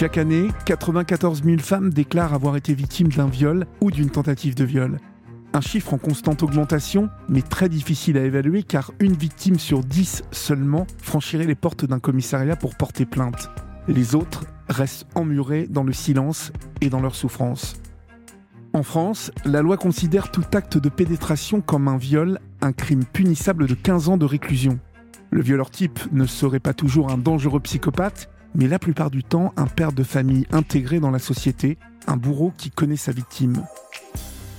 Chaque année, 94 000 femmes déclarent avoir été victimes d'un viol ou d'une tentative de viol. Un chiffre en constante augmentation, mais très difficile à évaluer car une victime sur 10 seulement franchirait les portes d'un commissariat pour porter plainte. Les autres restent emmurés dans le silence et dans leur souffrance. En France, la loi considère tout acte de pénétration comme un viol, un crime punissable de 15 ans de réclusion. Le violeur type ne serait pas toujours un dangereux psychopathe, mais la plupart du temps un père de famille intégré dans la société, un bourreau qui connaît sa victime.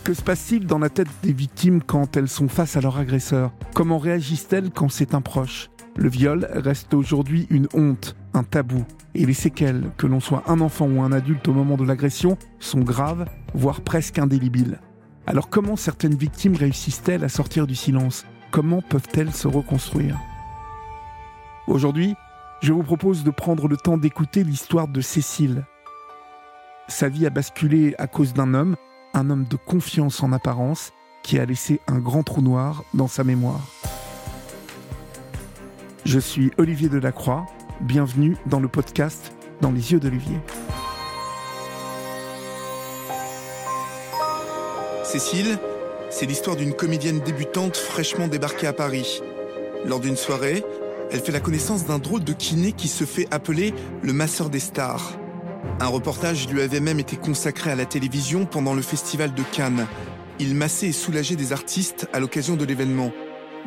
Que se passe-t-il dans la tête des victimes quand elles sont face à leur agresseur? Comment réagissent-elles quand c'est un proche? Le viol reste aujourd'hui une honte, un tabou, et les séquelles, que l'on soit un enfant ou un adulte au moment de l'agression, sont graves, voire presque indélébiles. Alors comment certaines victimes réussissent-elles à sortir du silence? Comment peuvent-elles se reconstruire? Aujourd'hui, je vous propose de prendre le temps d'écouter l'histoire de Cécile. Sa vie a basculé à cause d'un homme un homme de confiance en apparence qui a laissé un grand trou noir dans sa mémoire. Je suis Olivier Delacroix, bienvenue dans le podcast Dans les yeux d'Olivier. Cécile, c'est l'histoire d'une comédienne débutante fraîchement débarquée à Paris. Lors d'une soirée, elle fait la connaissance d'un drôle de kiné qui se fait appeler le masseur des stars. Un reportage lui avait même été consacré à la télévision pendant le festival de Cannes. Il massait et soulageait des artistes à l'occasion de l'événement.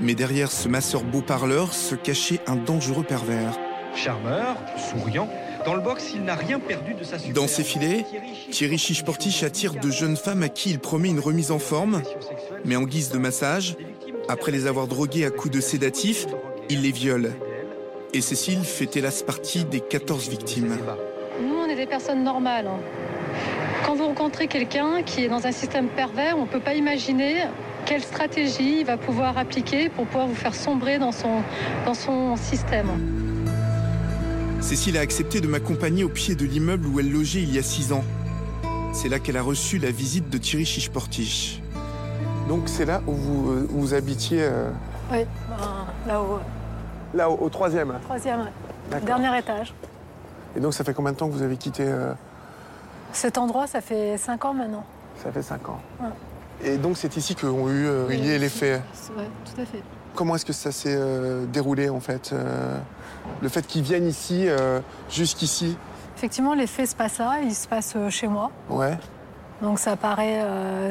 Mais derrière ce masseur beau parleur se cachait un dangereux pervers. Charmeur, souriant, dans le box, il n'a rien perdu de sa Dans ses filets, Thierry Chichportiche attire de jeunes femmes à qui il promet une remise en forme, mais en guise de massage, après les avoir droguées à coups de sédatifs, il les viole. Et Cécile fait hélas partie des 14 victimes des personnes normales. Quand vous rencontrez quelqu'un qui est dans un système pervers, on ne peut pas imaginer quelle stratégie il va pouvoir appliquer pour pouvoir vous faire sombrer dans son, dans son système. Cécile a accepté de m'accompagner au pied de l'immeuble où elle logeait il y a six ans. C'est là qu'elle a reçu la visite de Thierry Chichportiche. Donc c'est là où vous, euh, vous habitiez euh, Oui, ben, là-haut. Là, au, troisième Troisième, Dernier étage. Et donc, ça fait combien de temps que vous avez quitté euh, Cet endroit, ça fait 5 ans maintenant. Ça fait 5 ans. Et donc, c'est ici qu'ont eu euh, lieu les faits Oui, tout à fait. Comment est-ce que ça s'est euh, déroulé, en fait Le fait qu'ils viennent ici, jusqu'ici? Effectivement, les faits se passent là, ils se passent chez moi. Ouais. Donc, ça paraît.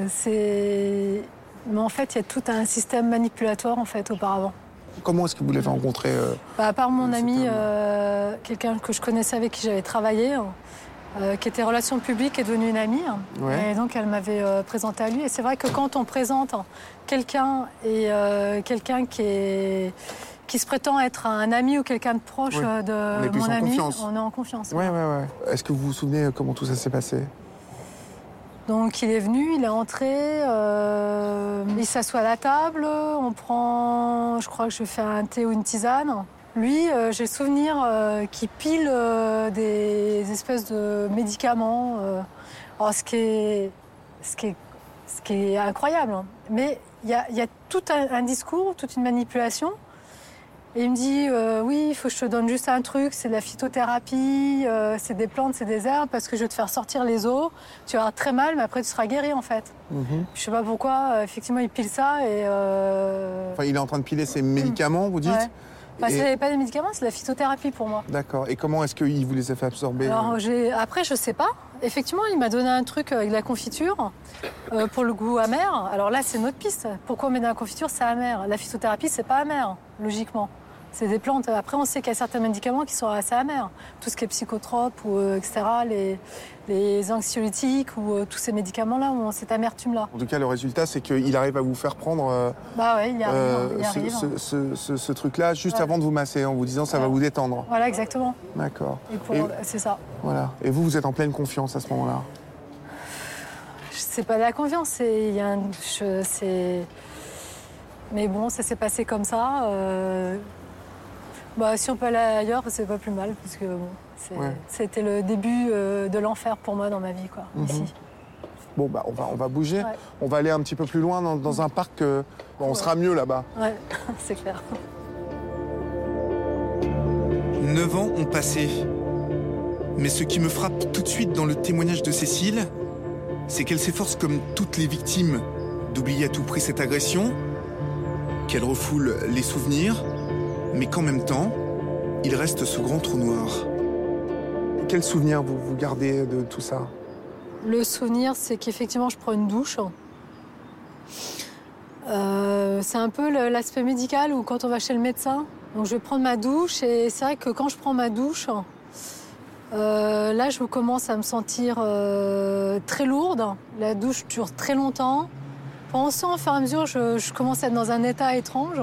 c'est. Mais en fait, il y a tout un système manipulatoire, en fait, auparavant. Comment est-ce que vous l'avez rencontré euh, bah, À part mon ami, euh, quelqu'un que je connaissais avec qui j'avais travaillé, euh, qui était relation publique, est devenu une amie. Et donc elle m'avait présenté à lui. Et c'est vrai que quand on présente quelqu'un et quelqu'un qui est qui se prétend être un ami ou quelqu'un de proche de mon ami, on est en confiance. Ouais, ouais, ouais. Est-ce que vous vous souvenez comment tout ça s'est passé? Donc il est venu, il est entré, euh, il s'assoit à la table, on prend, je crois que je fais un thé ou une tisane. Lui, euh, j'ai le souvenir euh, qu'il pile des espèces de médicaments. ce, qui est, ce, qui est, ce qui est incroyable. Hein. Mais il y a, tout un, discours, toute une manipulation et il me dit euh, oui, il faut que je te donne juste un truc, c'est de la phytothérapie, euh, c'est des plantes, c'est des herbes, parce que je vais te faire sortir les os. Tu vas très mal, mais après tu seras guéri en fait. Je mhm. ne Je sais pas pourquoi, euh, effectivement, il pile ça et. Enfin, il est en train de piler ses médicaments, vous dites ouais. Bah, n'est pas des médicaments, c'est de la phytothérapie pour moi. D'accord. Et comment est-ce qu'il vous les a fait absorber Alors, Après, je sais pas. Effectivement, il m'a donné un truc avec de la confiture pour le goût amer. Alors là, c'est notre piste. Pourquoi on met de la confiture C'est amer. La phytothérapie, c'est pas amer, logiquement. C'est des plantes. Après, on sait qu'il y a certains médicaments qui sont assez amers. Tout ce qui est psychotrope, ou, euh, etc., les, les anxiolytiques ou euh, tous ces médicaments-là ont cette amertume-là. En tout cas, le résultat, c'est qu'il arrive à vous faire prendre euh, bah ouais, il arrive, Ce, truc-là juste avant de vous masser, en vous disant ça va vous détendre. Voilà, exactement. D'accord. C'est ça. Voilà. Et vous, vous êtes en pleine confiance à ce moment-là? C'est pas de la confiance, c'est... Mais bon, ça s'est passé comme ça. Bah, si on peut aller ailleurs, c'est pas plus mal, parce que c'était le début euh, de l'enfer pour moi dans ma vie, quoi, mhm. ici. Bon, bah, on va, on va bouger. On va aller un petit peu plus loin dans, un parc. Euh, on sera mieux là-bas. Ouais, c'est clair. Neuf ans ont passé. Mais ce qui me frappe tout de suite dans le témoignage de Cécile, c'est qu'elle s'efforce comme toutes les victimes d'oublier à tout prix cette agression, qu'elle refoule les souvenirs, mais qu'en même temps, il reste ce grand trou noir. Quel souvenir vous, vous gardez de tout ça? Le souvenir, c'est qu'effectivement, je prends une douche. Euh, c'est un peu l'aspect médical où quand on va chez le médecin, donc je vais prendre ma douche et c'est vrai que quand je prends ma douche, euh, là je commence à me sentir euh, très lourde. La douche dure très longtemps. Temps, au fur et à mesure, je commence à être dans un état étrange.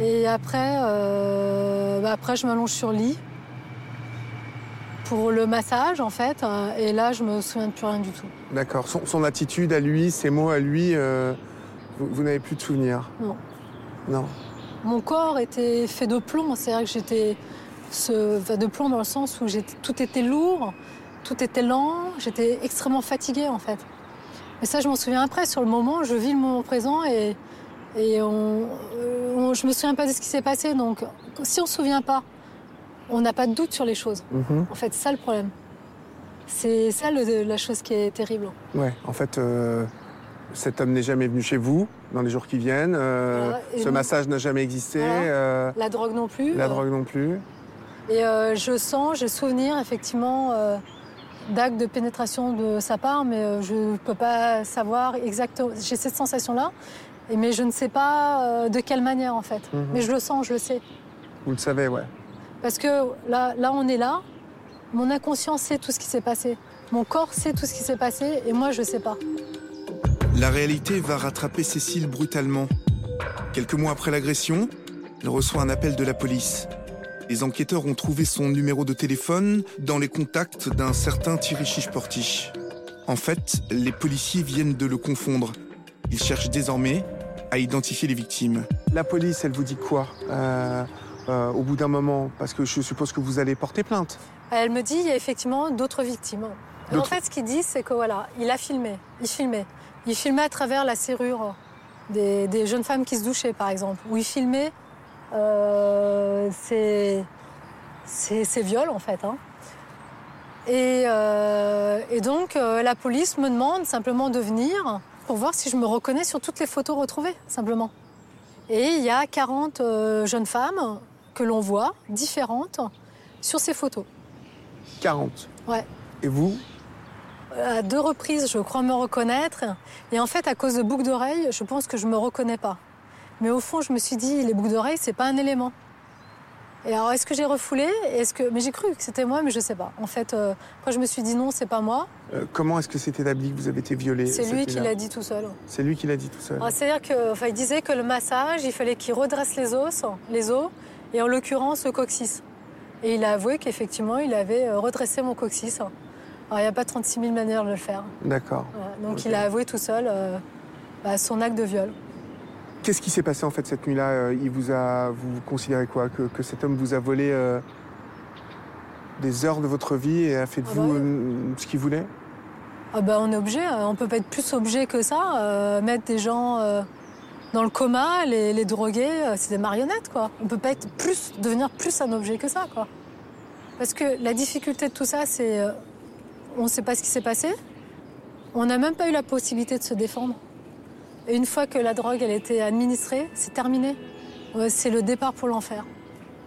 Et après, euh, bah après je m'allonge sur le lit pour le massage en fait. euh, Et là, je me souviens de plus rien du tout. D'accord. Son, son attitude à lui, ses mots à lui, euh, vous, vous n'avez plus de souvenirs? Non. Non. Mon corps était fait de plomb, c'est-à-dire que j'étais ce, de plomb dans le sens où tout était lourd, tout était lent, j'étais extrêmement fatiguée en fait. Mais ça, je m'en souviens après. Sur le moment, je vis le moment présent et, et on, euh, on- je me souviens pas de ce qui s'est passé. Donc, si on se souvient pas, on n'a pas de doute sur les choses. Mhm. En fait, c'est ça le problème. C'est ça le- la chose qui est terrible. Ouais, en fait, euh, cet homme n'est jamais venu chez vous dans les jours qui viennent. euh, Voilà, ce massage n'a jamais existé. Voilà. euh, La drogue non plus. la drogue non plus. Et je sens, j'ai souvenir effectivement d'actes de pénétration de sa part, mais je ne peux pas savoir exactement. J'ai cette sensation-là, et- mais je ne sais pas euh, de quelle manière en fait. Mhm. Mais je le sens, je le sais. Vous le savez, ouais. Parce que là, là, on est là, mon inconscient sait tout ce qui s'est passé. Mon corps sait tout ce qui s'est passé, et moi, je ne sais pas. La réalité va rattraper Cécile brutalement. Quelques mois après l'agression, elle reçoit un appel de la police. Les enquêteurs ont trouvé son numéro de téléphone dans les contacts d'un certain Thierry Chiche-Portiche. En fait, les policiers viennent de le confondre. Ils cherchent désormais à identifier les victimes. La police, elle vous dit quoi euh, euh, au bout d'un moment? Parce que je suppose que vous allez porter plainte. Elle me dit, il y a effectivement d'autres victimes. En fait, ce qu'il dit, c'est que voilà, il a filmé. Il filmait. Il filmait à travers la serrure des, des jeunes femmes qui se douchaient, par exemple. Ou il filmait euh, ces, ces, ces viols, en fait. hein. Et, euh, et donc, euh, la police me demande simplement de venir pour voir si je me reconnais sur toutes les photos retrouvées, simplement. Et il y a 40 euh, jeunes femmes que l'on voit, différentes, sur ces photos. 40. Ouais. Et vous À deux reprises, je crois me reconnaître. Et en fait, à cause de boucles d'oreilles, je pense que je me reconnais pas. Mais au fond, je me suis dit, les boucles d'oreilles, c'est pas un élément. Et alors, est-ce que j'ai refoulé? Est-ce que... Mais j'ai cru que c'était moi, mais je sais pas. En fait, euh, après, je me suis dit non, c'est pas moi. Euh, Comment est-ce que c'est établi que vous avez été violée C'est lui cette qui l'a dit tout seul. C'est lui qui l'a dit tout seul. Alors, C'est-à-dire que, enfin, il disait que le massage, il fallait qu'il redresse les os, les os, et en l'occurrence le coccyx. Et il a avoué qu'effectivement, il avait euh, redressé mon coccyx. Alors, il n'y a pas 36 000 manières de le faire. D'accord. Voilà. Donc, il a avoué tout seul euh, bah, son acte de viol. Qu'est-ce qui s'est passé en fait cette nuit-là Euh, Il vous a, vous considérez quoi que, que cet homme vous a volé euh, des heures de votre vie et a fait de Ah vous bah oui. euh, ce qu'il voulait? Ah bah, on est objet, on peut pas être plus objet que ça. euh, mettre des gens euh, dans le coma, les, les droguer, c'est des marionnettes quoi. On peut pas être plus, devenir plus un objet que ça quoi. Parce que la difficulté de tout ça, c'est on ne sait pas ce qui s'est passé. On n'a même pas eu la possibilité de se défendre. Une fois que la drogue elle a été administrée, c'est terminé. C'est le départ pour l'enfer.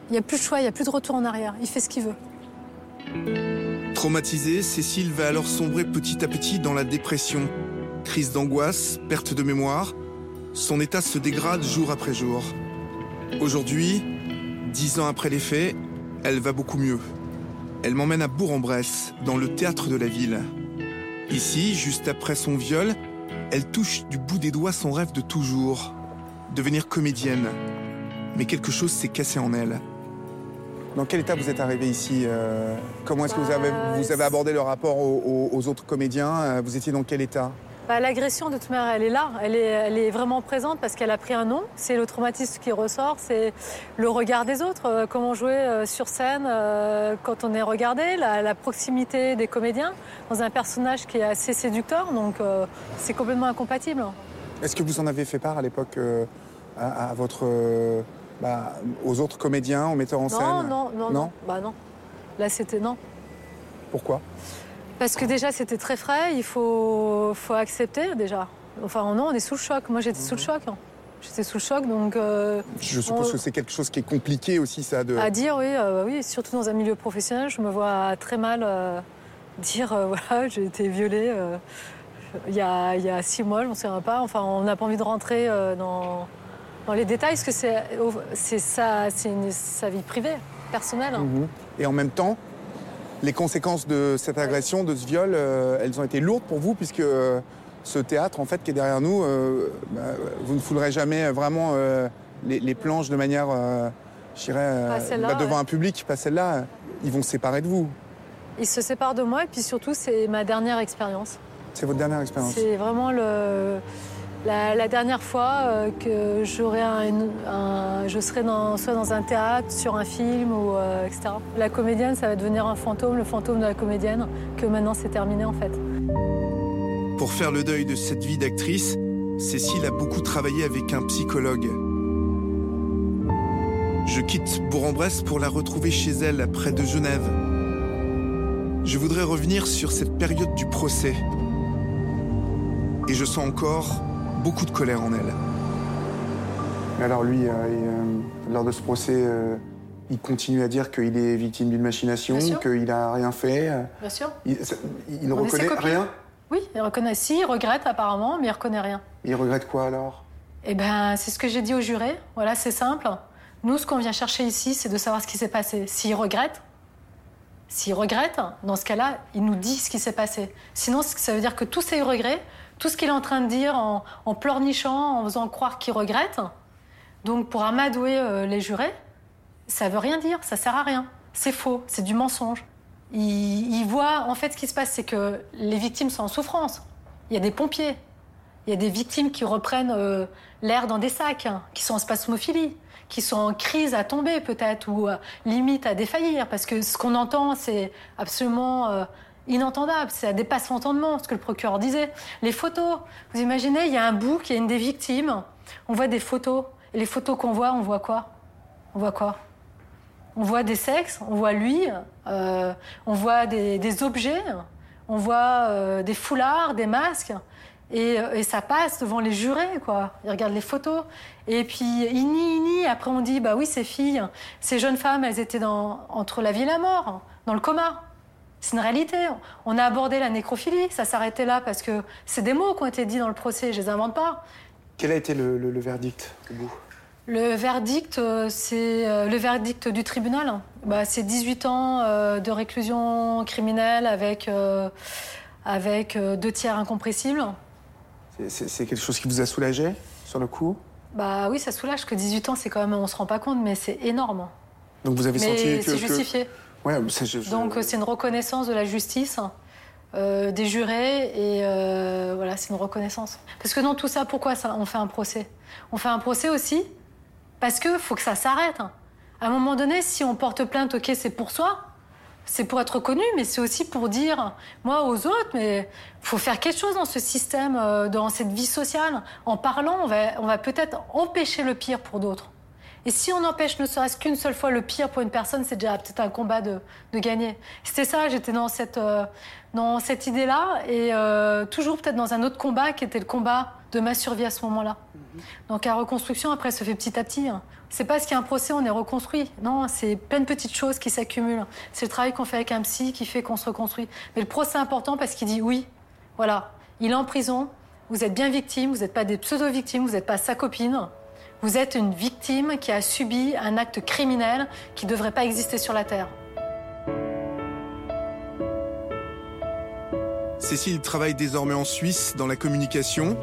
Il n'y a plus de choix, il n'y a plus de retour en arrière. Il fait ce qu'il veut. Traumatisée, Cécile va alors sombrer petit à petit dans la dépression. Crise d'angoisse, perte de mémoire. Son état se dégrade jour après jour. Aujourd'hui, dix ans après les faits, elle va beaucoup mieux. Elle m'emmène à Bourg-en-Bresse, dans le théâtre de la ville. Ici, juste après son viol, elle touche du bout des doigts son rêve de toujours, devenir comédienne. Mais quelque chose s'est cassé en elle. Dans quel état vous êtes arrivé ici euh, Comment est-ce que vous avez, abordé le rapport aux autres comédiens Euh, Vous étiez dans quel état? Bah, L'agression, de toute manière, elle est là. Elle est, elle est vraiment présente parce qu'elle a pris un nom. C'est le traumatisme qui ressort, c'est le regard des autres. Euh, comment jouer euh, sur scène euh, quand on est regardé, la, la proximité des comédiens dans un personnage qui est assez séducteur. Donc, c'est complètement incompatible. Est-ce que vous en avez fait part à l'époque à, à votre, bah, aux autres comédiens, aux metteurs en non, scène? non, non, non, Non? Bah non. Là, c'était non. Pourquoi? Parce que déjà, c'était très frais, il faut, faut accepter déjà. Enfin, non, on est sous le choc. Moi, j'étais sous le choc. hein. J'étais sous le choc, donc. euh, Je suppose On- que c'est quelque chose qui est compliqué aussi, ça. De... À dire, oui, euh, oui, surtout dans un milieu professionnel, je me vois très mal euh, dire, voilà, j'ai été violée il y, a, il y a six mois, je m'en souviens pas. Enfin, on n'a pas envie de rentrer dans, dans les détails, parce que c'est sa, une- sa vie privée, personnelle. Mhm. Et en même temps, les conséquences de cette agression, de ce viol, euh, elles ont été lourdes pour vous, puisque euh, ce théâtre, en fait, qui est derrière nous, euh, bah, vous ne foulerez jamais vraiment les, les planches de manière, je dirais, bah, devant ouais. un public, pas celle-là. Ils vont se séparer de vous. Il se sépare de moi, et puis surtout, c'est ma dernière expérience. C'est votre dernière expérience. C'est vraiment le, la, dernière fois euh, que un, je serai dans, soit dans un théâtre, sur un film, ou, euh, etc. La comédienne, ça va devenir un fantôme, le fantôme de la comédienne, que maintenant c'est terminé en fait. Pour faire le deuil de cette vie d'actrice, Cécile a beaucoup travaillé avec un psychologue. Je quitte Bourg-en-Bresse pour la retrouver chez elle, près de Genève. Je voudrais revenir sur cette période du procès. Et je sens encore beaucoup de colère en elle. Alors lui, euh, lors de ce procès, euh, il continue à dire qu'il est victime d'une machination, qu'il n'a rien fait. Bien sûr. Il, il ne On reconnaît rien Oui, il reconnaît. Si, il regrette apparemment, mais il reconnaît rien. Il regrette quoi alors? Eh ben, c'est ce que j'ai dit au juré. Voilà, c'est simple. Nous, ce qu'on vient chercher ici, c'est de savoir ce qui s'est passé. S'il regrette, s'il regrette, dans ce cas-là, il nous dit ce qui s'est passé. Sinon, ça veut dire que tous ses regrets, tout ce qu'il est en train de dire en, pleurnichant, en faisant croire qu'il regrette, donc pour amadouer euh, les jurés, ça veut rien dire, ça sert à rien. C'est faux, c'est du mensonge. Il, voit, en fait, ce qui se passe, c'est que les victimes sont en souffrance. Il y a des pompiers, il y a des victimes qui reprennent euh, l'air dans des sacs, hein, qui sont en spasmophilie, qui sont en crise à tomber peut-être, ou euh, limite à défaillir, parce que ce qu'on entend, c'est absolument inentendable, ça dépasse l'entendement, ce que le procureur disait. Les photos, vous imaginez, il y a un bouc, il y a une des victimes, on voit des photos, et les photos qu'on voit, on voit quoi? On voit quoi? On voit des sexes, on voit lui, euh, on voit des, objets, on voit euh, des foulards, des masques, et, euh, et ça passe devant les jurés, quoi. Ils regardent les photos, et puis il nie. Après on dit, bah oui, ces filles, ces jeunes femmes, elles étaient dans, entre la vie et la mort, dans le coma. C'est une réalité. On a abordé la nécrophilie, ça s'arrêtait là parce que c'est des mots qui ont été dits dans le procès, je les invente pas. Quel a été le, le- le verdict au bout Le verdict, euh, c'est euh, le verdict du tribunal. Bah, c'est 18 ans euh, de réclusion criminelle avec, avec deux tiers incompressibles. C'est- quelque chose qui vous a soulagé sur le coup? Bah oui, ça soulage que 18 ans, c'est quand même, on se rend pas compte, mais c'est énorme. Donc vous avez senti que... c'est que- justifié. Donc euh, c'est une reconnaissance de la justice, euh, des jurés, et euh, voilà, c'est une reconnaissance. Parce que dans tout ça, pourquoi on fait un procès? On fait un procès aussi parce que faut que ça s'arrête. À un moment donné, si on porte plainte, ok, c'est pour soi, c'est pour être connu, mais c'est aussi pour dire, moi, aux autres, mais faut faire quelque chose dans ce système, dans cette vie sociale. En parlant, on va, on va peut-être empêcher le pire pour d'autres. Et si on empêche ne serait-ce qu'une seule fois le pire pour une personne, c'est déjà peut-être un combat de, de gagner. C'était ça, j'étais dans cette, euh, dans cette idée-là, et euh, toujours peut-être dans un autre combat qui était le combat de ma survie à ce moment-là. Donc la reconstruction, après, se fait petit à petit. hein. C'est pas parce qu'il y a un procès, on est reconstruit. Non, c'est plein de petites choses qui s'accumulent. C'est le travail qu'on fait avec un psy qui fait qu'on se reconstruit. Mais le procès est important parce qu'il dit oui, voilà, il est en prison, vous êtes bien victime, vous n'êtes pas des pseudo-victimes, vous n'êtes pas sa copine. Vous êtes une victime qui a subi un acte criminel qui ne devrait pas exister sur la Terre. Cécile travaille désormais en Suisse dans la communication.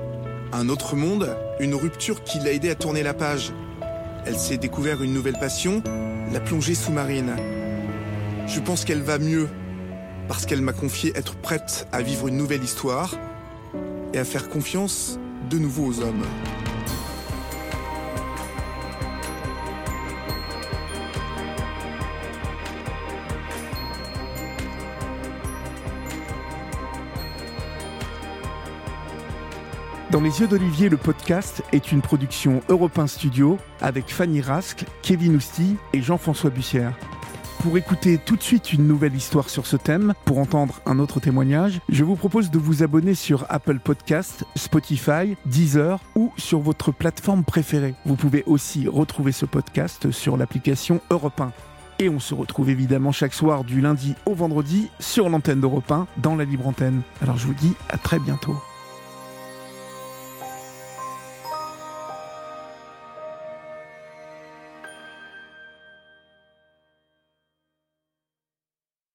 Un autre monde, une rupture qui l'a aidé à tourner la page. Elle s'est découvert une nouvelle passion, la plongée sous-marine. Je pense qu'elle va mieux parce qu'elle m'a confié être prête à vivre une nouvelle histoire et à faire confiance de nouveau aux hommes. Dans les yeux d'Olivier, le podcast est une production Europe 1 Studio avec Fanny Rascle, Kevin Ousti et Jean-François Bussière. pour écouter tout de suite une nouvelle histoire sur ce thème, pour entendre un autre témoignage, je vous propose de vous abonner sur Apple Podcast, Spotify, Deezer ou sur votre plateforme préférée. Vous pouvez aussi retrouver ce podcast sur l'application Europe 1. Et on se retrouve évidemment chaque soir du lundi au vendredi sur l'antenne d'Europe 1 dans la libre antenne. Alors je vous dis à très bientôt.